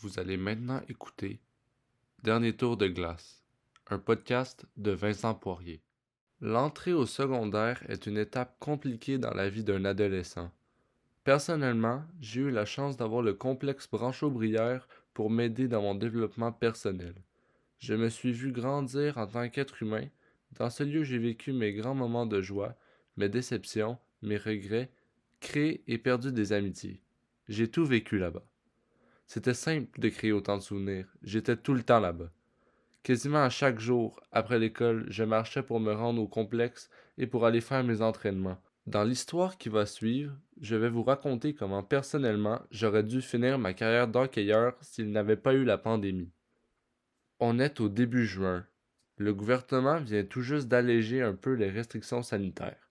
Vous allez maintenant écouter Dernier tour de glace, un podcast de Vincent Poirier. L'entrée au secondaire est une étape compliquée dans la vie d'un adolescent. Personnellement, j'ai eu la chance d'avoir le complexe Branchot-Brière pour m'aider dans mon développement personnel. Je me suis vu grandir en tant qu'être humain. Dans ce lieu, j'ai vécu mes grands moments de joie, mes déceptions, mes regrets, créé et perdu des amitiés. J'ai tout vécu là-bas. C'était simple de créer autant de souvenirs. J'étais tout le temps là-bas. Quasiment à chaque jour, après l'école, je marchais pour me rendre au complexe et pour aller faire mes entraînements. Dans l'histoire qui va suivre, je vais vous raconter comment personnellement j'aurais dû finir ma carrière d'hockeyeur s'il n'avait pas eu la pandémie. On est au début juin. Le gouvernement vient tout juste d'alléger un peu les restrictions sanitaires.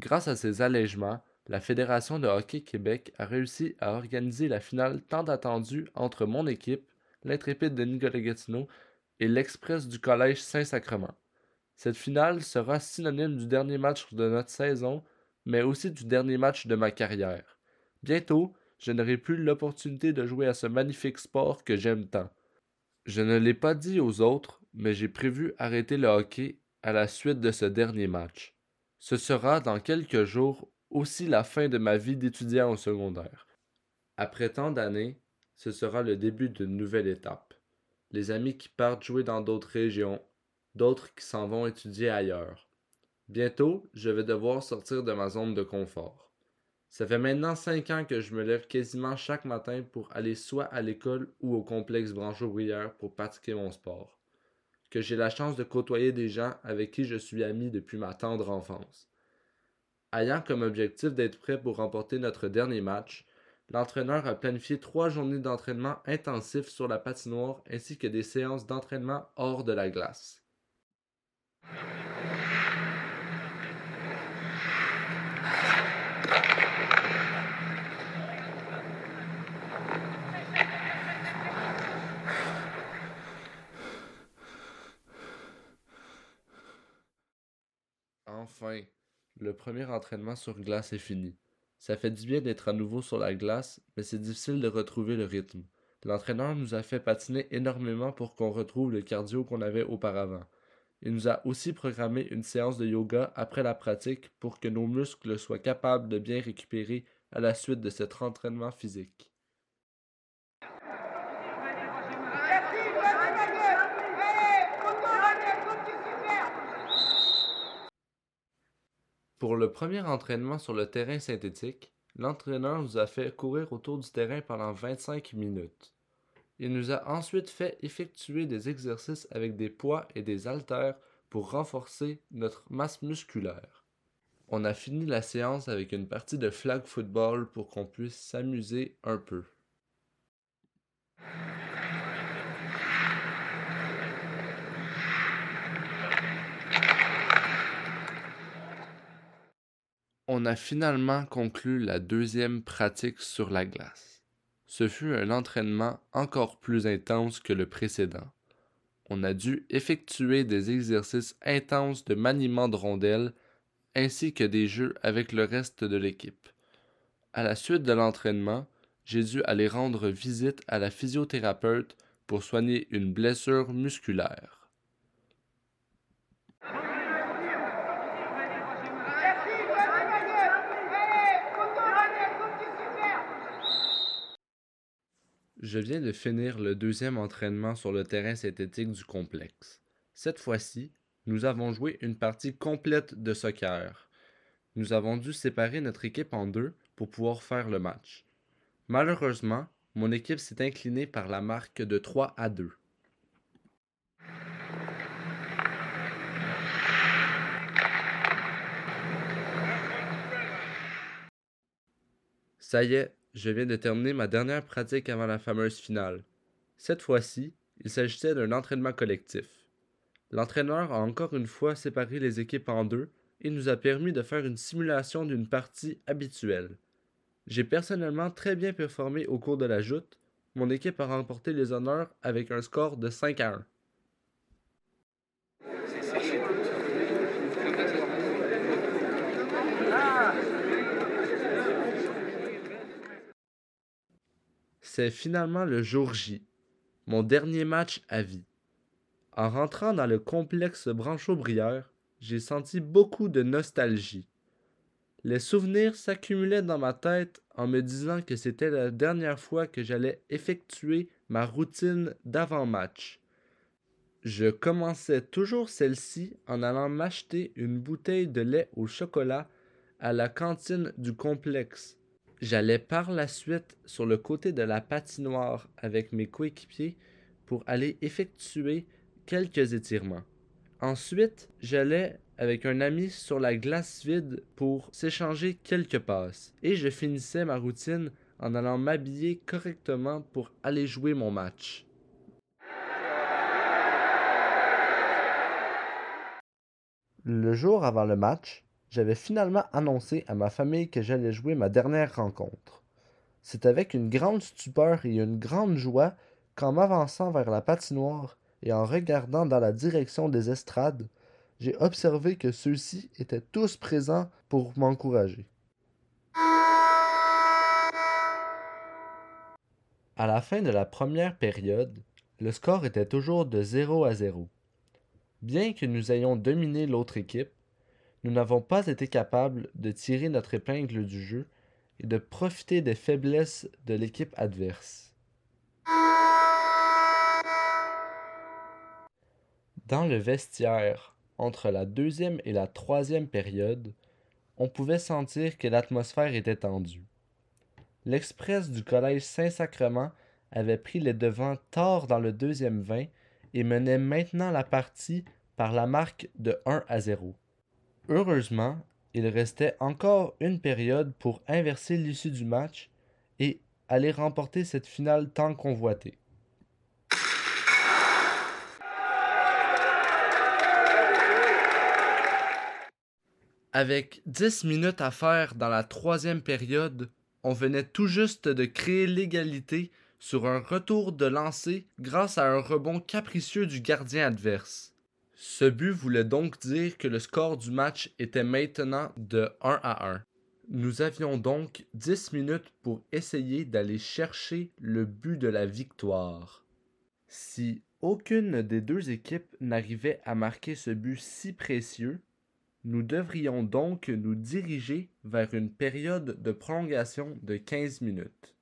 Grâce à ces allègements, la Fédération de hockey Québec a réussi à organiser la finale tant attendue entre mon équipe, l'intrépide de Nicolas Gatineau, et l'Express du Collège Saint-Sacrement. Cette finale sera synonyme du dernier match de notre saison, mais aussi du dernier match de ma carrière. Bientôt, je n'aurai plus l'opportunité de jouer à ce magnifique sport que j'aime tant. Je ne l'ai pas dit aux autres, mais j'ai prévu arrêter le hockey à la suite de ce dernier match. Ce sera dans quelques jours aussi la fin de ma vie d'étudiant au secondaire. Après tant d'années, ce sera le début d'une nouvelle étape. Les amis qui partent jouer dans d'autres régions, d'autres qui s'en vont étudier ailleurs. Bientôt, je vais devoir sortir de ma zone de confort. Ça fait maintenant cinq ans que je me lève quasiment chaque matin pour aller soit à l'école ou au complexe Branchot-Brière pour pratiquer mon sport. Que j'ai la chance de côtoyer des gens avec qui je suis ami depuis ma tendre enfance. Ayant comme objectif d'être prêt pour remporter notre dernier match, l'entraîneur a planifié trois journées d'entraînement intensifs sur la patinoire ainsi que des séances d'entraînement hors de la glace. Enfin, le premier entraînement sur glace est fini. Ça fait du bien d'être à nouveau sur la glace, mais c'est difficile de retrouver le rythme. L'entraîneur nous a fait patiner énormément pour qu'on retrouve le cardio qu'on avait auparavant. Il nous a aussi programmé une séance de yoga après la pratique pour que nos muscles soient capables de bien récupérer à la suite de cet entraînement physique. Pour le premier entraînement sur le terrain synthétique, l'entraîneur nous a fait courir autour du terrain pendant 25 minutes. Il nous a ensuite fait effectuer des exercices avec des poids et des haltères pour renforcer notre masse musculaire. On a fini la séance avec une partie de flag football pour qu'on puisse s'amuser un peu. On a finalement conclu la deuxième pratique sur la glace. Ce fut un entraînement encore plus intense que le précédent. On a dû effectuer des exercices intenses de maniement de rondelles ainsi que des jeux avec le reste de l'équipe. À la suite de l'entraînement, j'ai dû aller rendre visite à la physiothérapeute pour soigner une blessure musculaire. Je viens de finir le deuxième entraînement sur le terrain synthétique du complexe. Cette fois-ci, nous avons joué une partie complète de soccer. Nous avons dû séparer notre équipe en deux pour pouvoir faire le match. Malheureusement, mon équipe s'est inclinée par la marque de 3 à 2. Ça y est, je viens de terminer ma dernière pratique avant la fameuse finale. Cette fois-ci, il s'agissait d'un entraînement collectif. L'entraîneur a encore une fois séparé les équipes en deux et nous a permis de faire une simulation d'une partie habituelle. J'ai personnellement très bien performé au cours de la joute. Mon équipe a remporté les honneurs avec un score de 5 à 1. C'est finalement le jour J, mon dernier match à vie. En rentrant dans le complexe Branchaud-Brière, j'ai senti beaucoup de nostalgie. Les souvenirs s'accumulaient dans ma tête en me disant que c'était la dernière fois que j'allais effectuer ma routine d'avant-match. Je commençais toujours celle-ci en allant m'acheter une bouteille de lait au chocolat à la cantine du complexe. J'allais par la suite sur le côté de la patinoire avec mes coéquipiers pour aller effectuer quelques étirements. Ensuite, j'allais avec un ami sur la glace vide pour s'échanger quelques passes, et je finissais ma routine en allant m'habiller correctement pour aller jouer mon match. Le jour avant le match, j'avais finalement annoncé à ma famille que j'allais jouer ma dernière rencontre. C'est avec une grande stupeur et une grande joie qu'en m'avançant vers la patinoire et en regardant dans la direction des estrades, j'ai observé que ceux-ci étaient tous présents pour m'encourager. À la fin de la première période, le score était toujours de 0 à 0. Bien que nous ayons dominé l'autre équipe, nous n'avons pas été capables de tirer notre épingle du jeu et de profiter des faiblesses de l'équipe adverse. Dans le vestiaire, entre la deuxième et la troisième période, on pouvait sentir que l'atmosphère était tendue. L'Express du Collège Saint-Sacrement avait pris les devants tard dans le deuxième vin et menait maintenant la partie par la marque de 1 à 0. Heureusement, il restait encore une période pour inverser l'issue du match et aller remporter cette finale tant convoitée. Avec 10 minutes à faire dans la troisième période, on venait tout juste de créer l'égalité sur un retour de lancer grâce à un rebond capricieux du gardien adverse. Ce but voulait donc dire que le score du match était maintenant de 1 à 1. Nous avions donc 10 minutes pour essayer d'aller chercher le but de la victoire. Si aucune des deux équipes n'arrivait à marquer ce but si précieux, nous devrions donc nous diriger vers une période de prolongation de 15 minutes.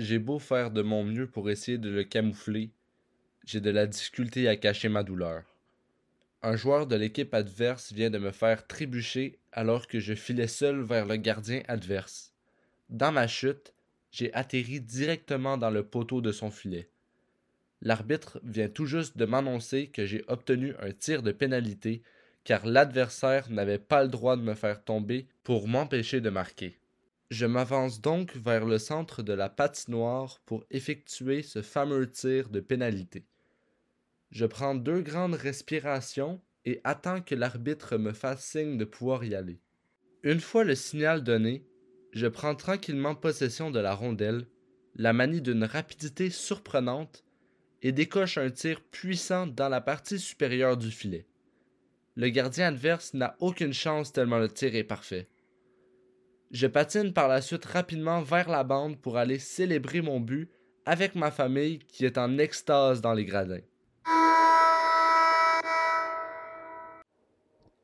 J'ai beau faire de mon mieux pour essayer de le camoufler, j'ai de la difficulté à cacher ma douleur. Un joueur de l'équipe adverse vient de me faire trébucher alors que je filais seul vers le gardien adverse. Dans ma chute, j'ai atterri directement dans le poteau de son filet. L'arbitre vient tout juste de m'annoncer que j'ai obtenu un tir de pénalité car l'adversaire n'avait pas le droit de me faire tomber pour m'empêcher de marquer. Je m'avance donc vers le centre de la patinoire pour effectuer ce fameux tir de pénalité. Je prends deux grandes respirations et attends que l'arbitre me fasse signe de pouvoir y aller. Une fois le signal donné, je prends tranquillement possession de la rondelle, la manie d'une rapidité surprenante et décoche un tir puissant dans la partie supérieure du filet. Le gardien adverse n'a aucune chance tellement le tir est parfait. Je patine par la suite rapidement vers la bande pour aller célébrer mon but avec ma famille qui est en extase dans les gradins.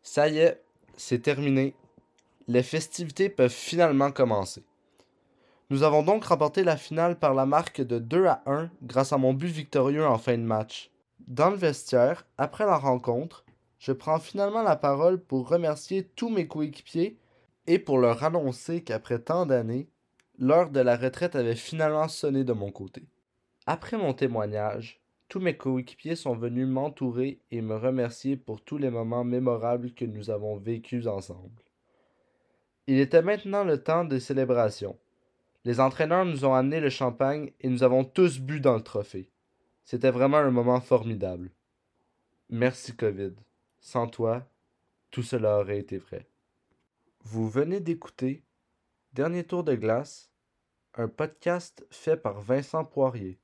Ça y est, c'est terminé. Les festivités peuvent finalement commencer. Nous avons donc remporté la finale par la marque de 2 à 1 grâce à mon but victorieux en fin de match. Dans le vestiaire, après la rencontre, je prends finalement la parole pour remercier tous mes coéquipiers et pour leur annoncer qu'après tant d'années, l'heure de la retraite avait finalement sonné de mon côté. Après mon témoignage, tous mes coéquipiers sont venus m'entourer et me remercier pour tous les moments mémorables que nous avons vécus ensemble. Il était maintenant le temps des célébrations. Les entraîneurs nous ont amené le champagne et nous avons tous bu dans le trophée. C'était vraiment un moment formidable. Merci Covid. Sans toi, tout cela aurait été vrai. Vous venez d'écouter Dernier tour de glace, un podcast fait par Vincent Poirier.